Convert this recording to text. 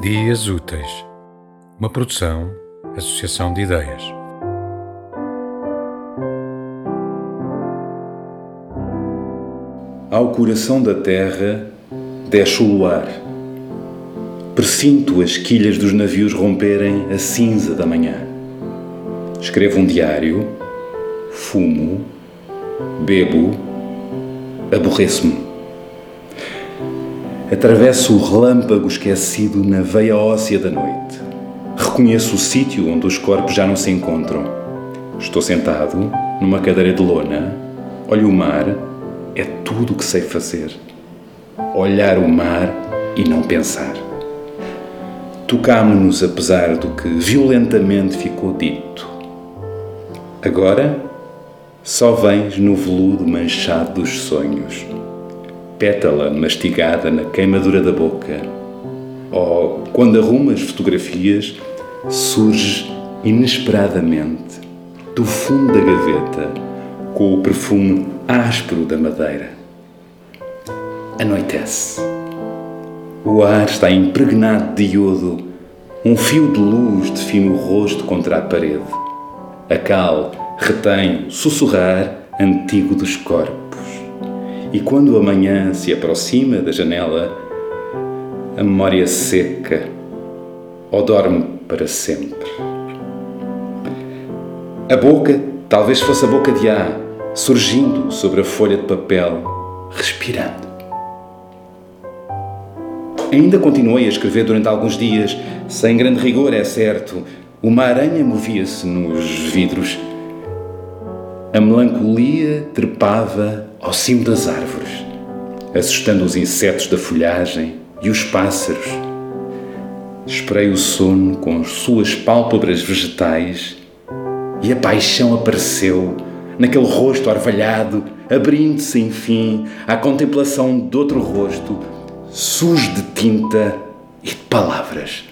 Dias Úteis, uma produção, associação de ideias. Ao coração da terra desce o luar. Presinto as quilhas dos navios romperem a cinza da manhã. Escrevo um diário, fumo, bebo, aborreço-me. Atravesso o relâmpago esquecido na veia óssea da noite. Reconheço o sítio onde os corpos já não se encontram. Estou sentado numa cadeira de lona, olho o mar, é tudo o que sei fazer. Olhar o mar e não pensar. Tocámo-nos apesar do que violentamente ficou dito. Agora só vens no veludo manchado dos sonhos pétala mastigada na queimadura da boca. Ou, quando arrumas fotografias, surge inesperadamente do fundo da gaveta com o perfume áspero da madeira. Anoitece. O ar está impregnado de iodo, um fio de luz define o rosto contra a parede. A cal retém sussurrar antigo dos corpos. E quando a manhã se aproxima da janela, a memória seca ou dorme para sempre. A boca talvez fosse a boca de A, surgindo sobre a folha de papel, respirando. Ainda continuei a escrever durante alguns dias, sem grande rigor, é certo. Uma aranha movia-se nos vidros. A melancolia trepava ao cimo das árvores, assustando os insetos da folhagem e os pássaros. Esperei o sono com suas pálpebras vegetais e a paixão apareceu naquele rosto arvalhado, abrindo-se, enfim, à contemplação de outro rosto, sujo de tinta e de palavras.